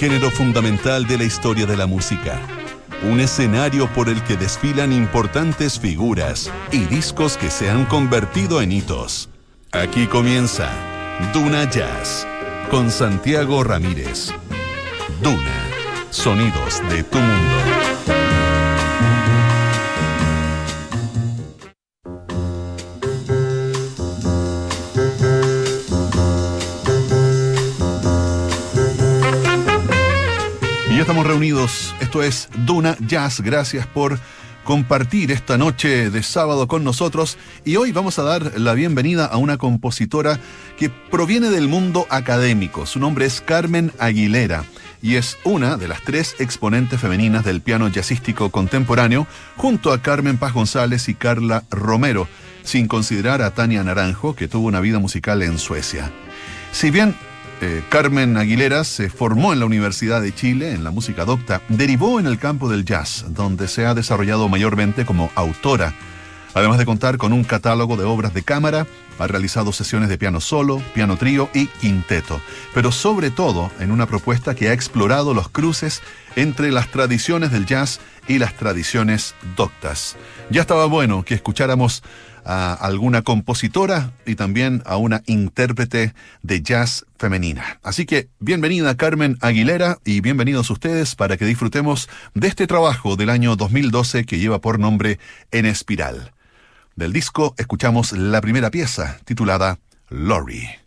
género fundamental de la historia de la música. Un escenario por el que desfilan importantes figuras y discos que se han convertido en hitos. Aquí comienza Duna Jazz con Santiago Ramírez. Duna, sonidos de tu mundo. Estamos reunidos. Esto es Duna Jazz. Gracias por compartir esta noche de sábado con nosotros. Y hoy vamos a dar la bienvenida a una compositora que proviene del mundo académico. Su nombre es Carmen Aguilera y es una de las tres exponentes femeninas del piano jazzístico contemporáneo, junto a Carmen Paz González y Carla Romero, sin considerar a Tania Naranjo, que tuvo una vida musical en Suecia. Si bien eh, Carmen Aguilera se formó en la Universidad de Chile en la música docta, derivó en el campo del jazz, donde se ha desarrollado mayormente como autora. Además de contar con un catálogo de obras de cámara, ha realizado sesiones de piano solo, piano trío y quinteto, pero sobre todo en una propuesta que ha explorado los cruces entre las tradiciones del jazz y las tradiciones doctas. Ya estaba bueno que escucháramos a alguna compositora y también a una intérprete de jazz femenina. Así que bienvenida Carmen Aguilera y bienvenidos ustedes para que disfrutemos de este trabajo del año 2012 que lleva por nombre En Espiral. Del disco escuchamos la primera pieza titulada Lori.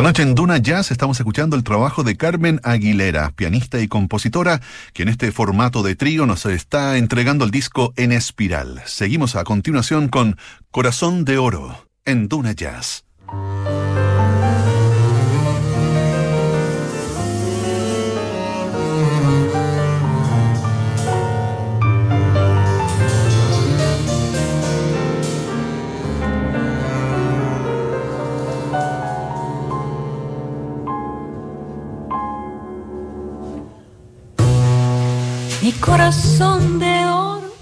Noche en Duna Jazz estamos escuchando el trabajo de Carmen Aguilera, pianista y compositora, que en este formato de trío nos está entregando el disco en espiral. Seguimos a continuación con Corazón de Oro en Duna Jazz. Corazón de oro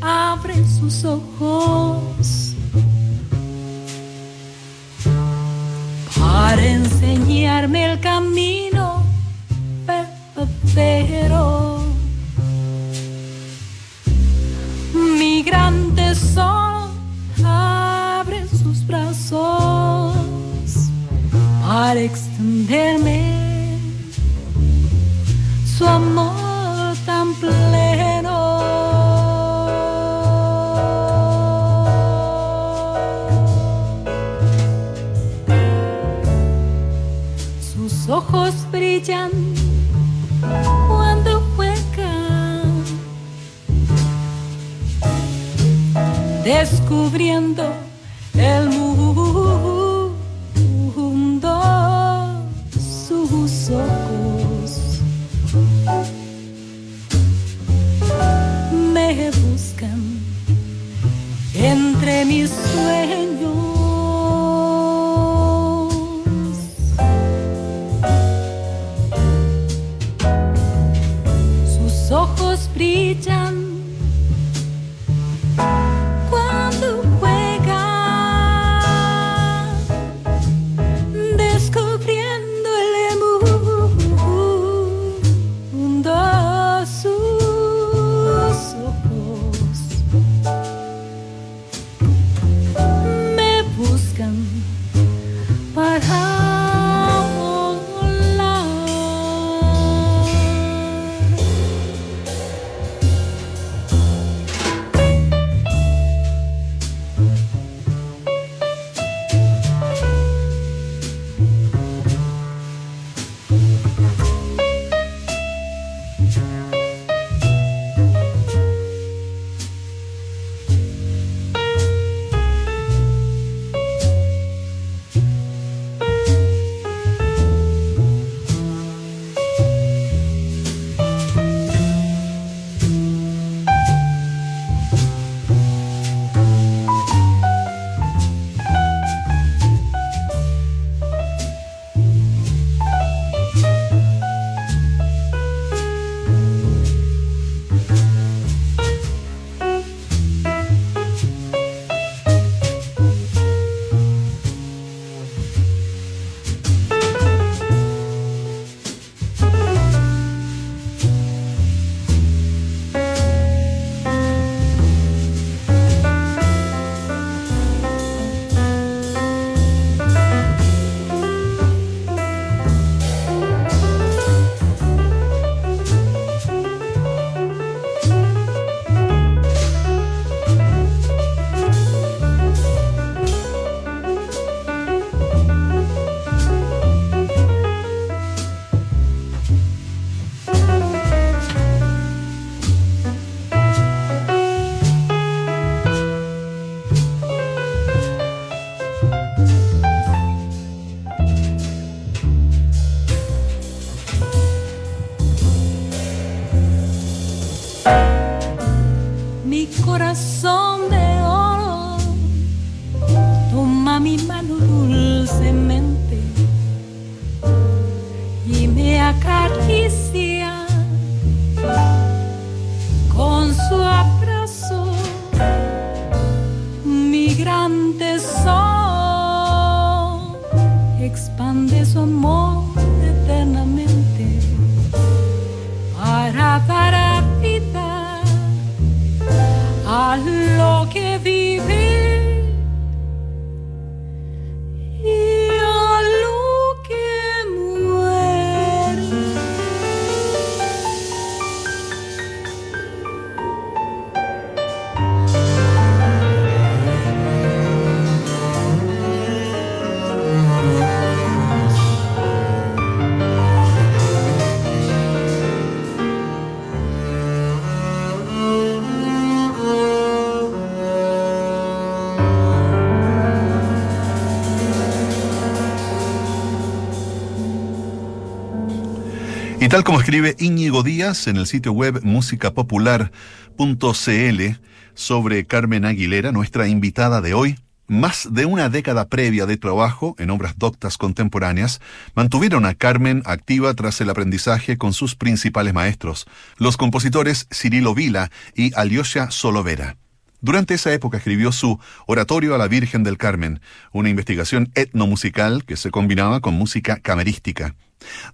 abre sus ojos para enseñarme el camino verdadero. Mi gran tesoro abre sus brazos para extenderme ojos brillan cuando juegan, descubriendo tal como escribe Íñigo Díaz en el sitio web musicapopular.cl sobre Carmen Aguilera, nuestra invitada de hoy, más de una década previa de trabajo en obras doctas contemporáneas mantuvieron a Carmen activa tras el aprendizaje con sus principales maestros, los compositores Cirilo Vila y Alyosha Solovera. Durante esa época escribió su Oratorio a la Virgen del Carmen, una investigación etnomusical que se combinaba con música camerística.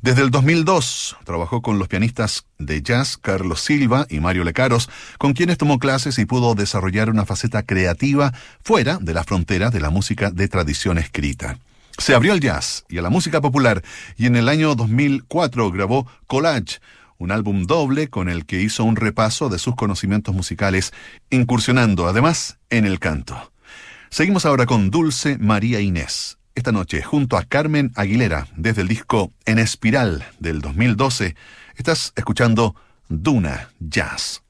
Desde el 2002 trabajó con los pianistas de jazz Carlos Silva y Mario Lecaros, con quienes tomó clases y pudo desarrollar una faceta creativa fuera de la frontera de la música de tradición escrita. Se abrió al jazz y a la música popular y en el año 2004 grabó Collage, un álbum doble con el que hizo un repaso de sus conocimientos musicales, incursionando además en el canto. Seguimos ahora con Dulce María Inés. Esta noche, junto a Carmen Aguilera, desde el disco En Espiral del 2012, estás escuchando Duna Jazz.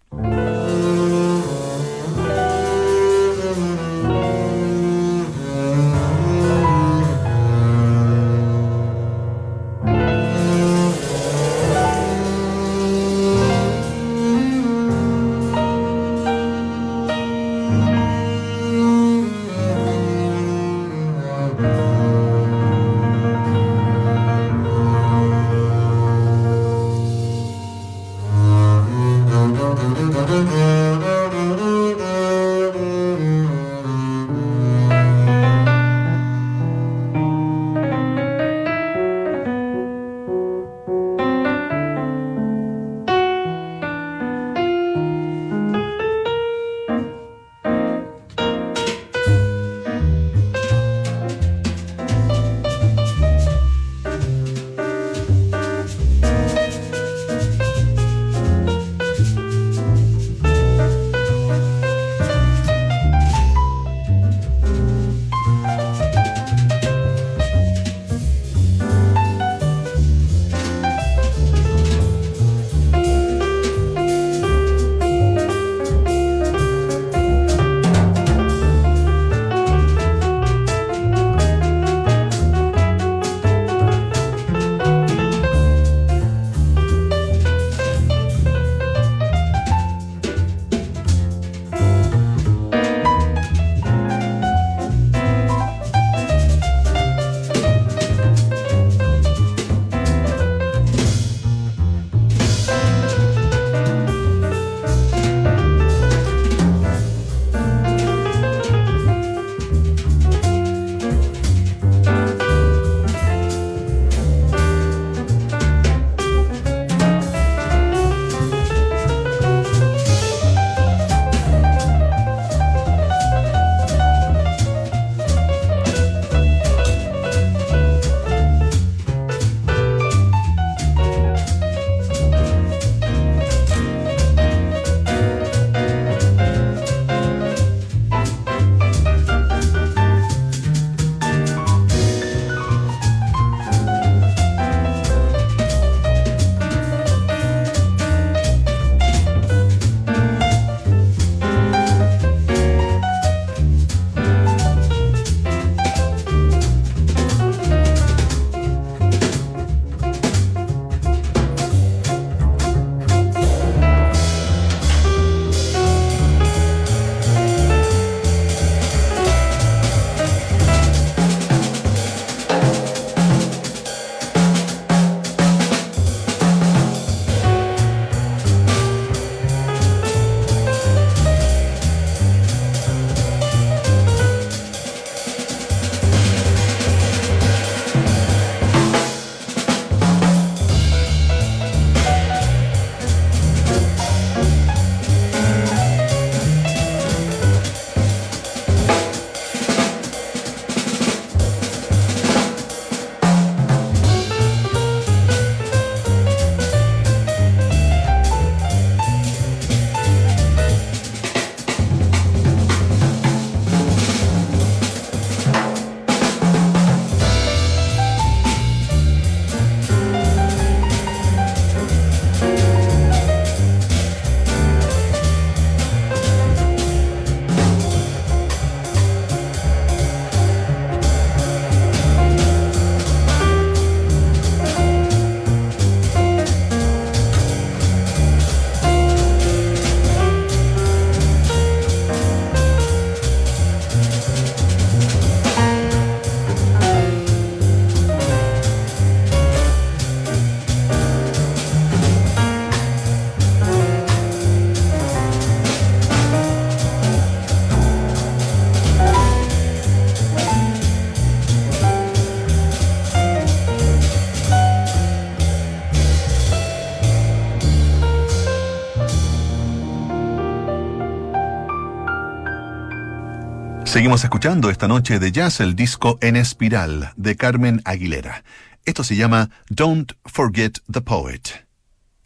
Seguimos escuchando esta noche de jazz el disco En Espiral de Carmen Aguilera. Esto se llama Don't Forget the Poet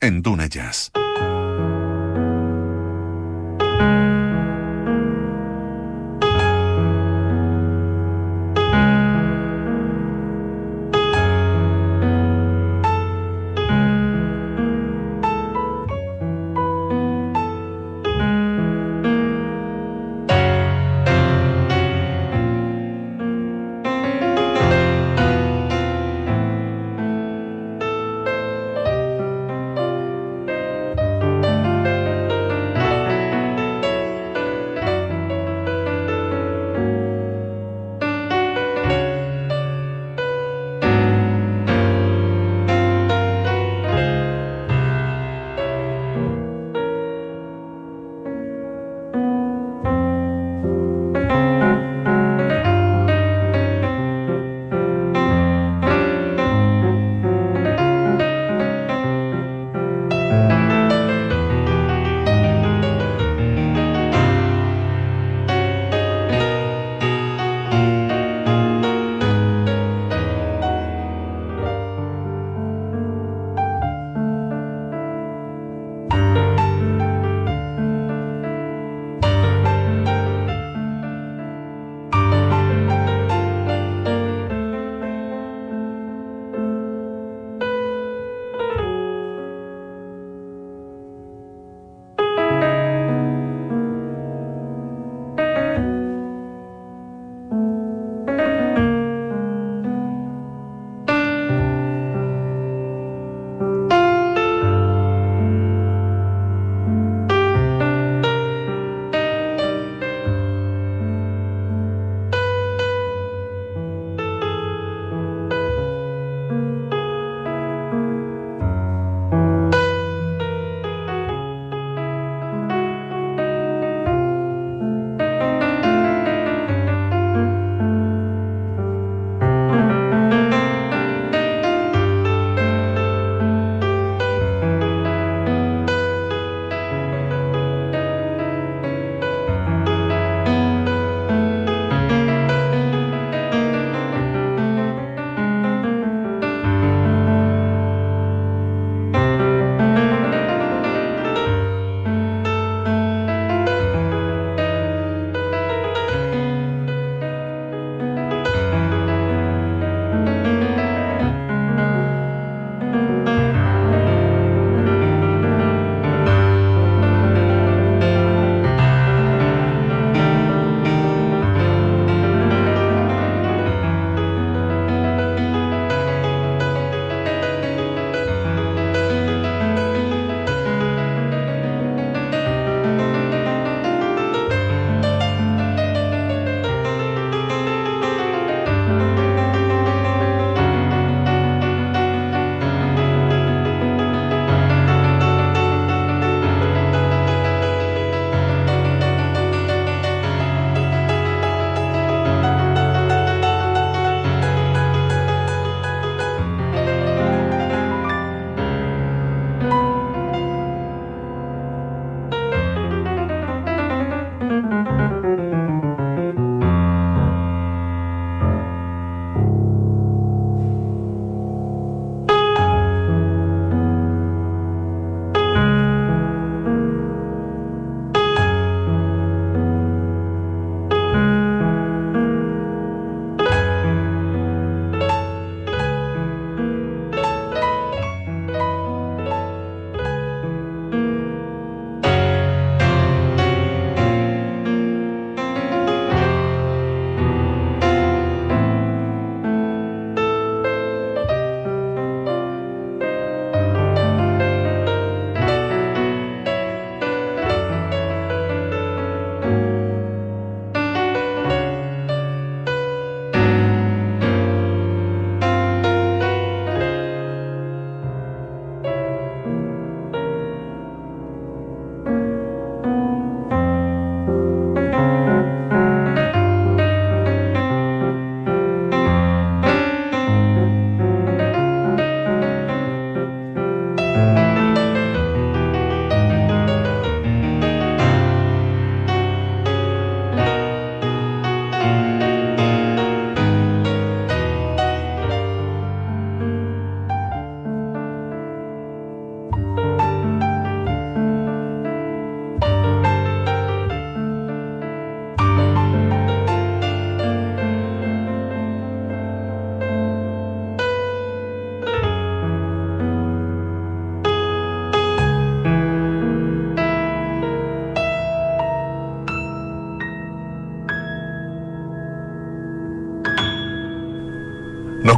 en Duna Jazz.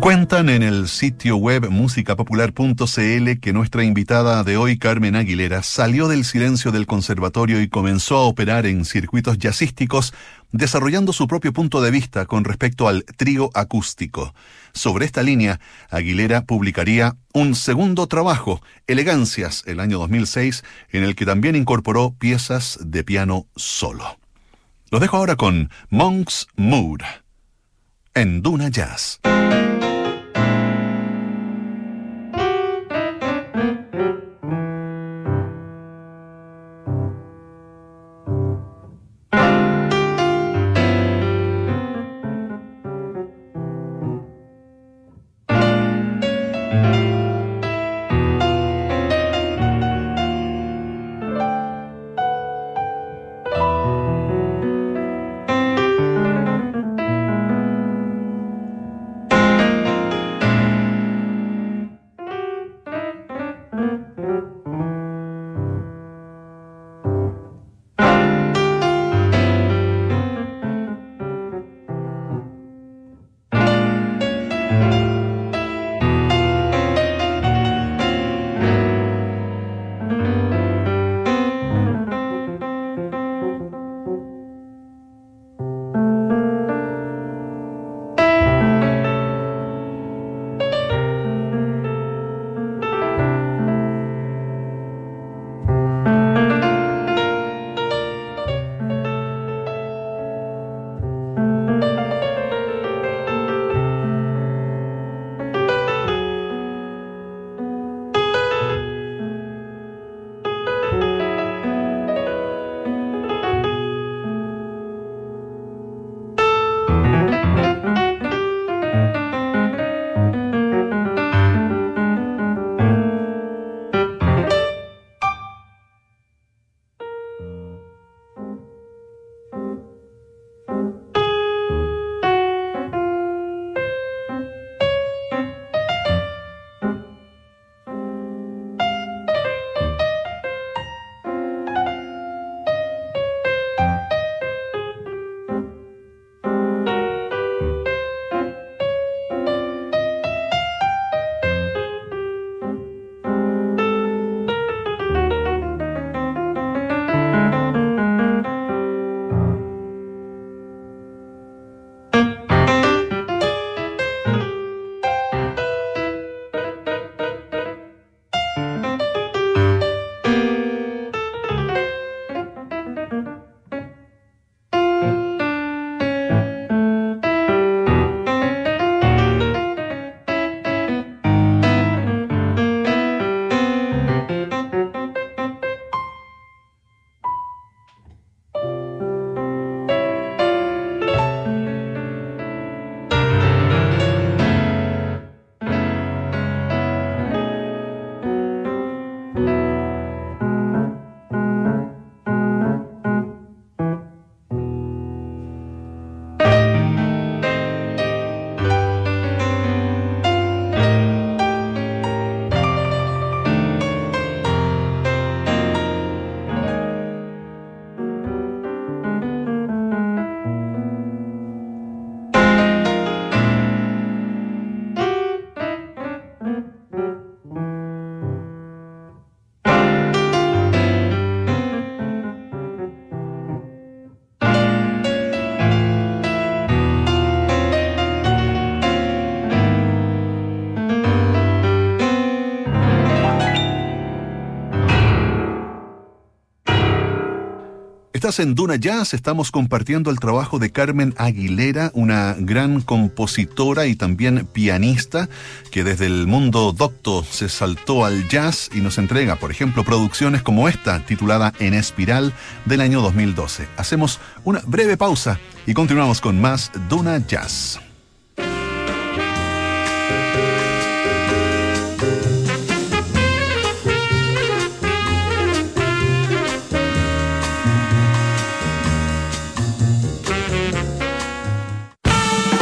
Cuentan en el sitio web musicapopular.cl que nuestra invitada de hoy, Carmen Aguilera, salió del silencio del conservatorio y comenzó a operar en circuitos jazzísticos, desarrollando su propio punto de vista con respecto al trío acústico. Sobre esta línea, Aguilera publicaría un segundo trabajo, Elegancias, el año 2006, en el que también incorporó piezas de piano solo. Los dejo ahora con Monk's Mood en Duna Jazz. En Duna Jazz, estamos compartiendo el trabajo de Carmen Aguilera, una gran compositora y también pianista que desde el mundo docto se saltó al jazz y nos entrega, por ejemplo, producciones como esta, titulada En Espiral, del año 2012. Hacemos una breve pausa y continuamos con más Duna Jazz.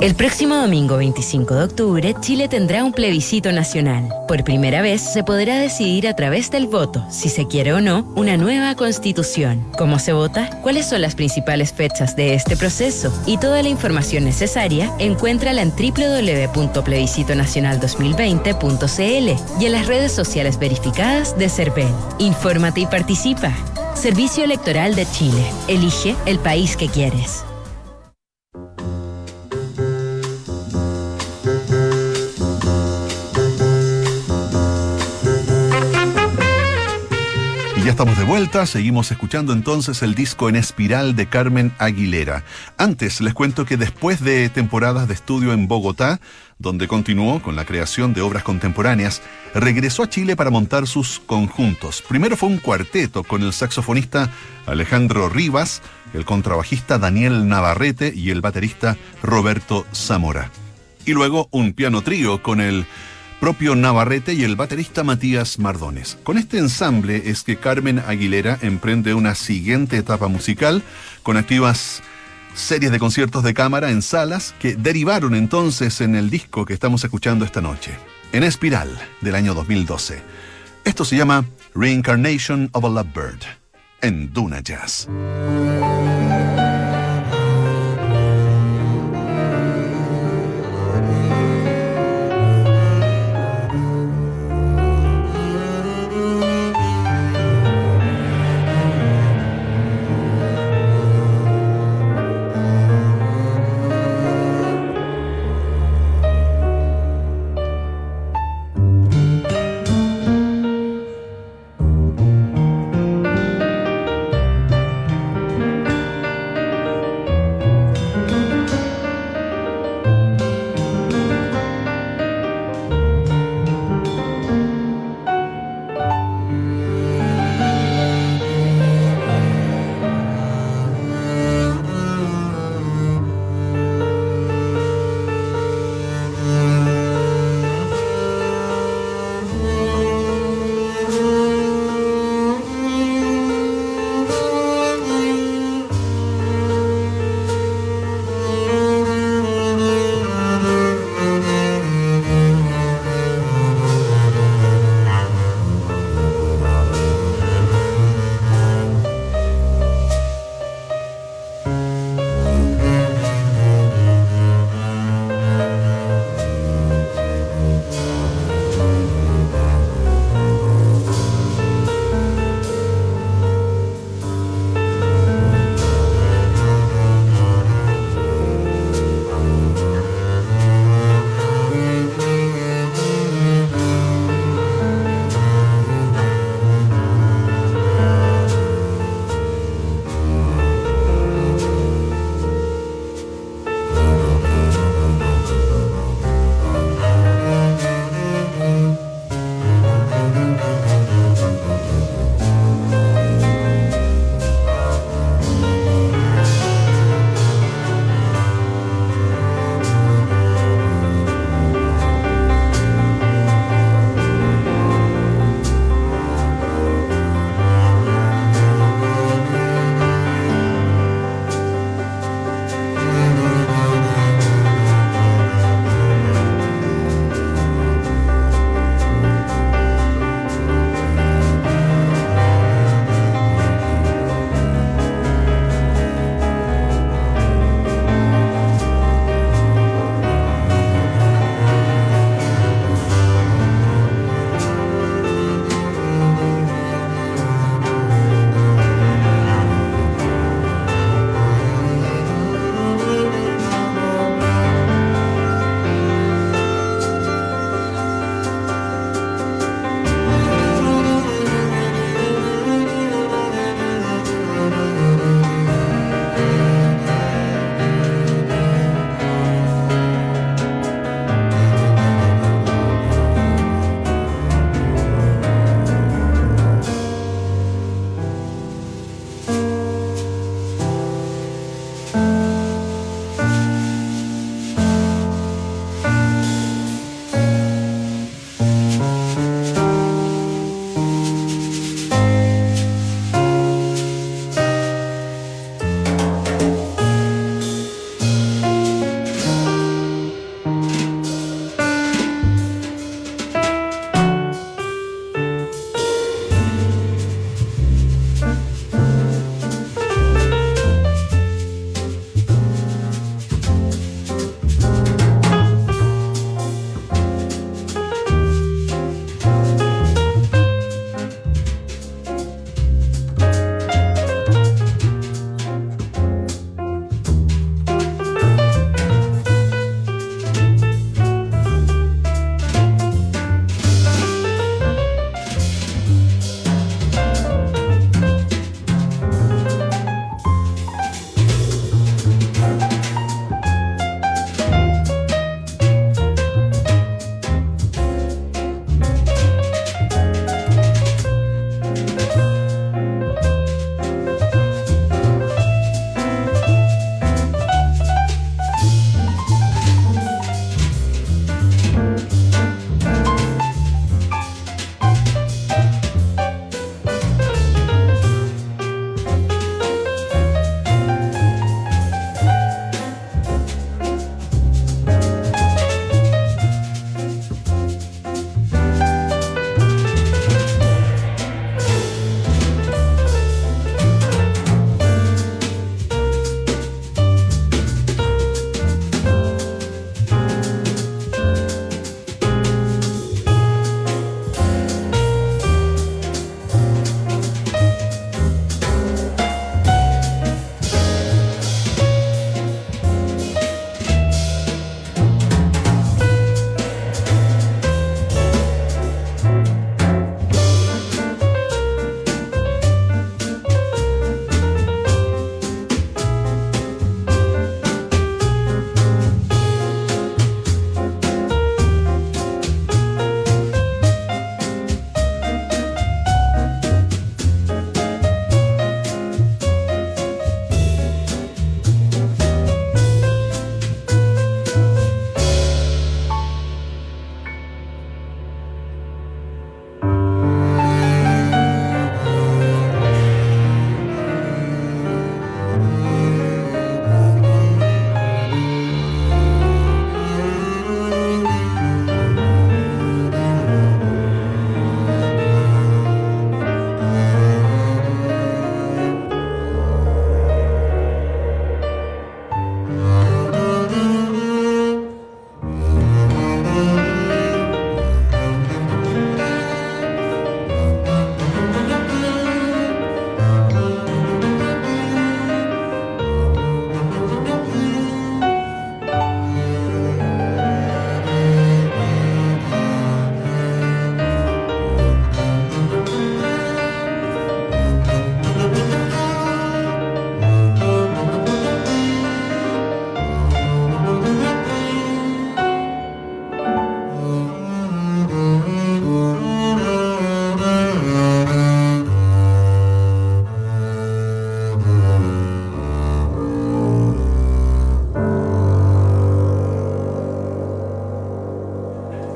el próximo domingo 25 de octubre, Chile tendrá un plebiscito nacional. Por primera vez se podrá decidir a través del voto si se quiere o no una nueva constitución. ¿Cómo se vota? ¿Cuáles son las principales fechas de este proceso? Y toda la información necesaria encuéntrala en www.plebiscitonacional2020.cl y en las redes sociales verificadas de CERVEL. Infórmate y participa. Servicio Electoral de Chile. Elige el país que quieres. Ya estamos de vuelta, seguimos escuchando entonces el disco en espiral de Carmen Aguilera. Antes les cuento que después de temporadas de estudio en Bogotá, donde continuó con la creación de obras contemporáneas, regresó a Chile para montar sus conjuntos. Primero fue un cuarteto con el saxofonista Alejandro Rivas, el contrabajista Daniel Navarrete y el baterista Roberto Zamora. Y luego un piano trío con el propio Navarrete y el baterista Matías Mardones. Con este ensamble es que Carmen Aguilera emprende una siguiente etapa musical con activas series de conciertos de cámara en salas que derivaron entonces en el disco que estamos escuchando esta noche, en Espiral del año 2012. Esto se llama Reincarnation of a Lovebird en Duna Jazz.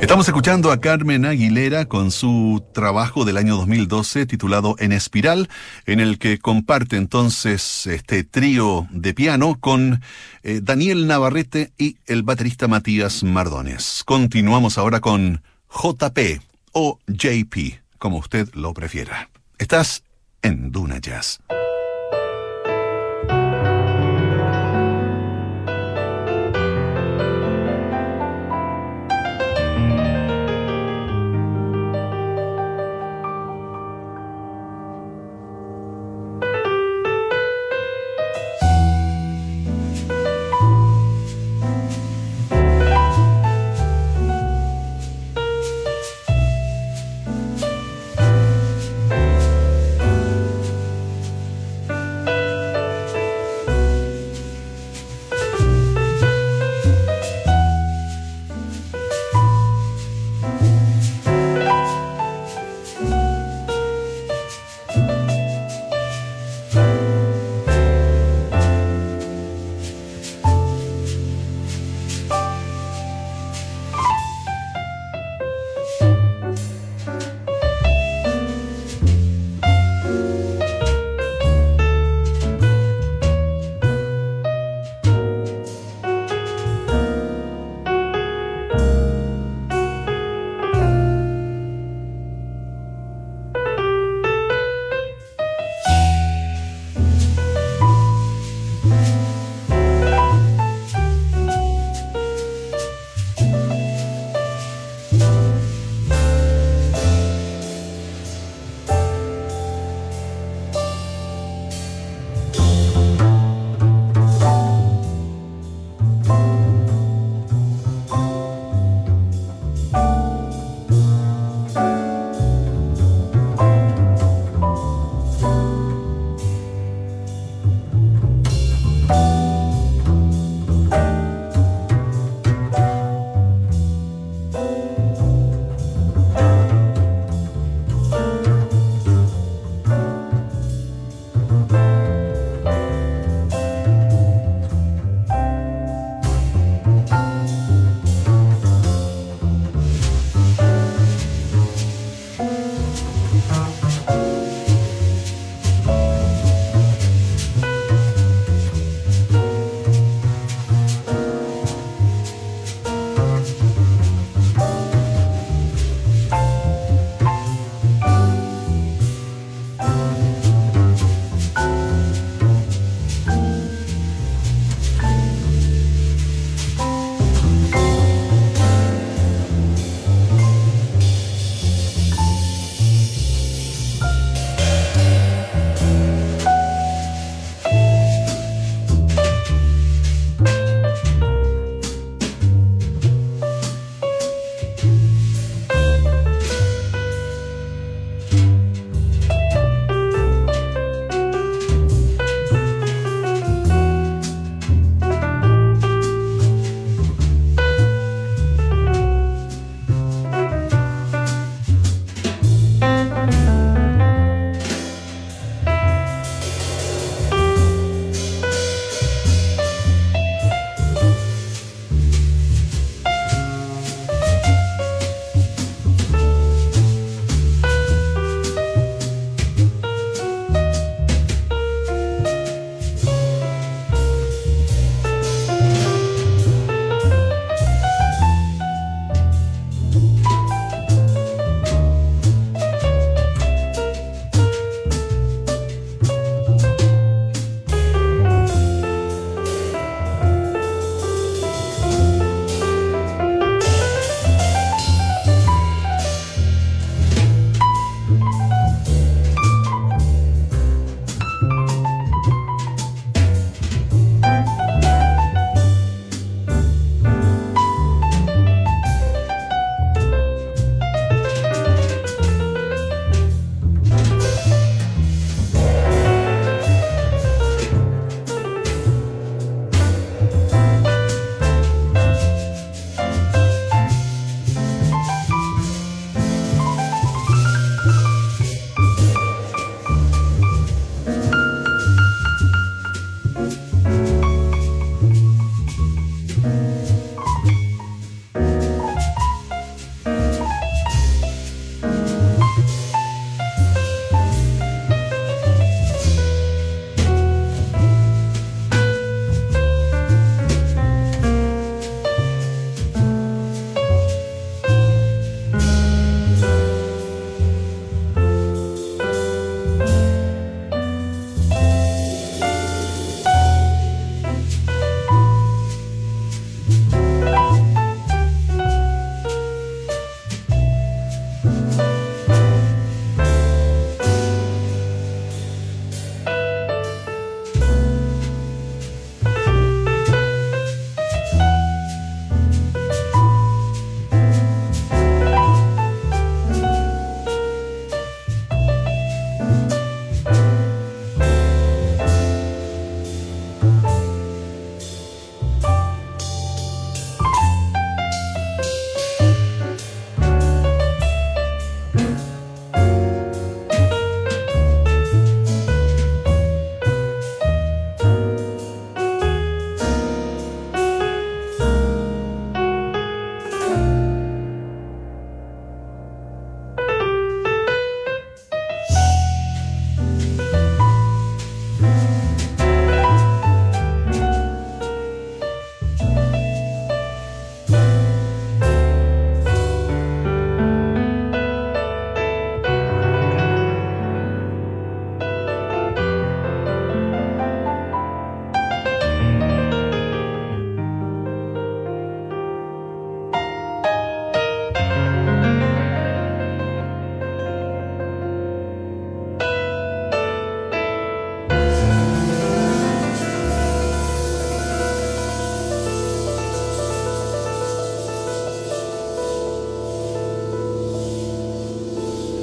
Estamos escuchando a Carmen Aguilera con su trabajo del año 2012 titulado En Espiral, en el que comparte entonces este trío de piano con eh, Daniel Navarrete y el baterista Matías Mardones. Continuamos ahora con JP o JP, como usted lo prefiera. Estás en Duna Jazz.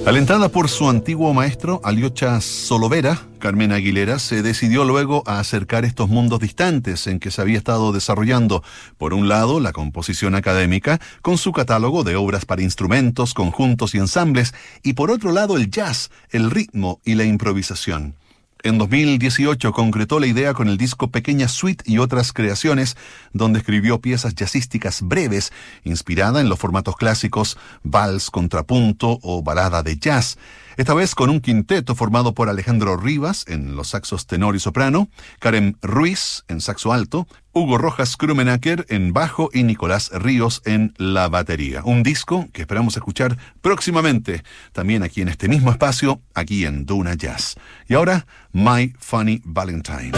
Alentada por su antiguo maestro, Aliocha Solovera, Carmen Aguilera se decidió luego a acercar estos mundos distantes en que se había estado desarrollando, por un lado, la composición académica, con su catálogo de obras para instrumentos, conjuntos y ensambles, y por otro lado, el jazz, el ritmo y la improvisación. En 2018 concretó la idea con el disco Pequeña Suite y otras creaciones, donde escribió piezas jazzísticas breves, inspirada en los formatos clásicos vals, contrapunto o balada de jazz esta vez con un quinteto formado por Alejandro Rivas en los saxos tenor y soprano, Karen Ruiz en saxo alto, Hugo Rojas Krumenacker en bajo y Nicolás Ríos en la batería. Un disco que esperamos escuchar próximamente, también aquí en este mismo espacio, aquí en Duna Jazz. Y ahora, My Funny Valentine.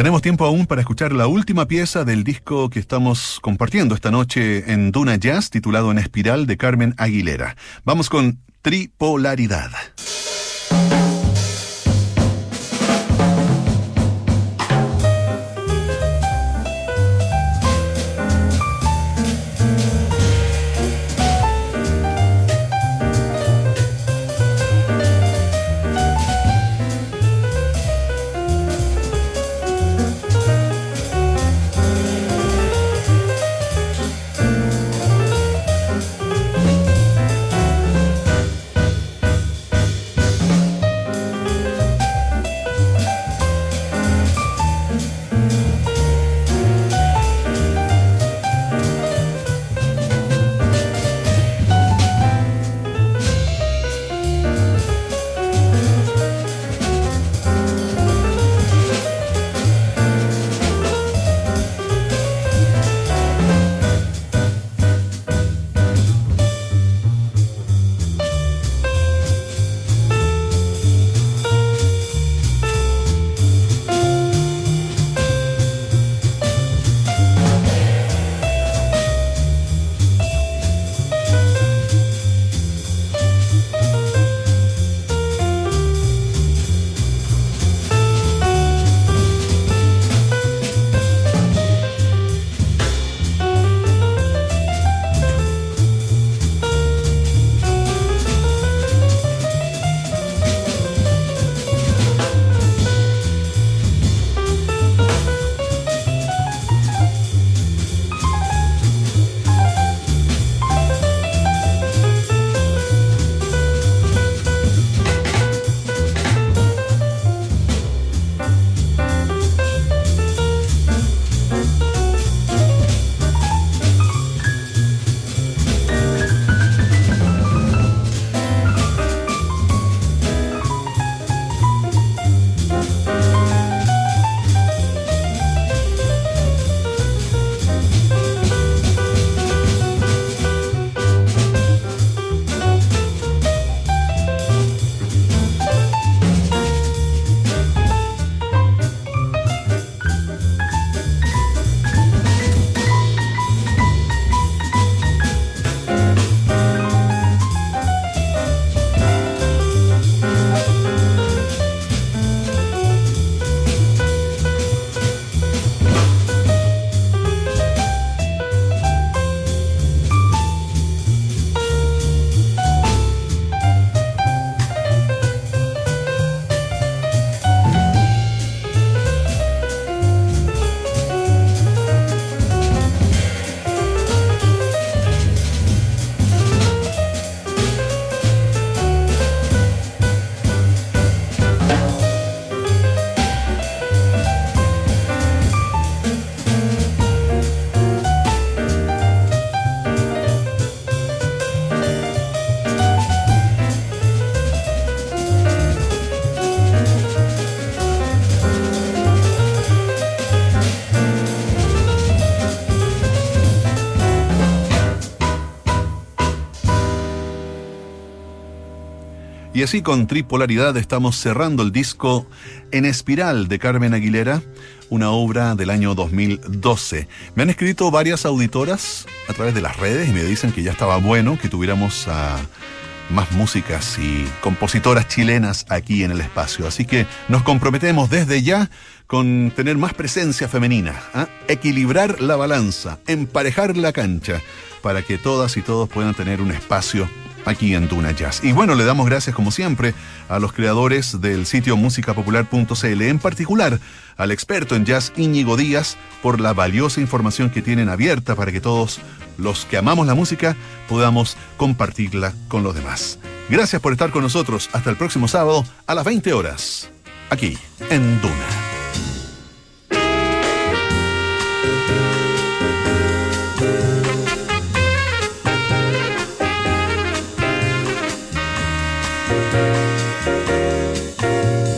Tenemos tiempo aún para escuchar la última pieza del disco que estamos compartiendo esta noche en Duna Jazz, titulado En Espiral de Carmen Aguilera. Vamos con Tripolaridad. Y así con Tripolaridad estamos cerrando el disco En Espiral de Carmen Aguilera, una obra del año 2012. Me han escrito varias auditoras a través de las redes y me dicen que ya estaba bueno que tuviéramos a más músicas y compositoras chilenas aquí en el espacio. Así que nos comprometemos desde ya con tener más presencia femenina, ¿ah? equilibrar la balanza, emparejar la cancha, para que todas y todos puedan tener un espacio aquí en Duna Jazz. Y bueno, le damos gracias como siempre a los creadores del sitio musicapopular.cl, en particular al experto en jazz Íñigo Díaz, por la valiosa información que tienen abierta para que todos los que amamos la música podamos compartirla con los demás. Gracias por estar con nosotros. Hasta el próximo sábado a las 20 horas, aquí en Duna.